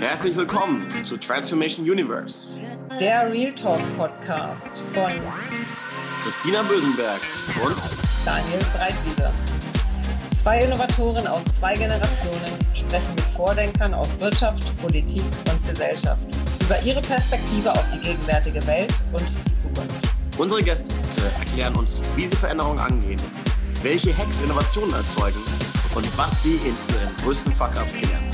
Herzlich willkommen zu Transformation Universe. Der Real Talk Podcast von Christina Bösenberg und Daniel Breitwieser. Zwei Innovatoren aus zwei Generationen sprechen mit Vordenkern aus Wirtschaft, Politik und Gesellschaft über ihre Perspektive auf die gegenwärtige Welt und die Zukunft. Unsere Gäste erklären uns, wie sie Veränderungen angehen, welche Hacks Innovationen erzeugen und was sie in ihren größten Fuck-Ups gelernt haben.